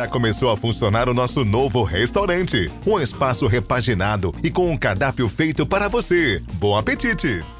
Já começou a funcionar o nosso novo restaurante. Um espaço repaginado e com um cardápio feito para você. Bom apetite!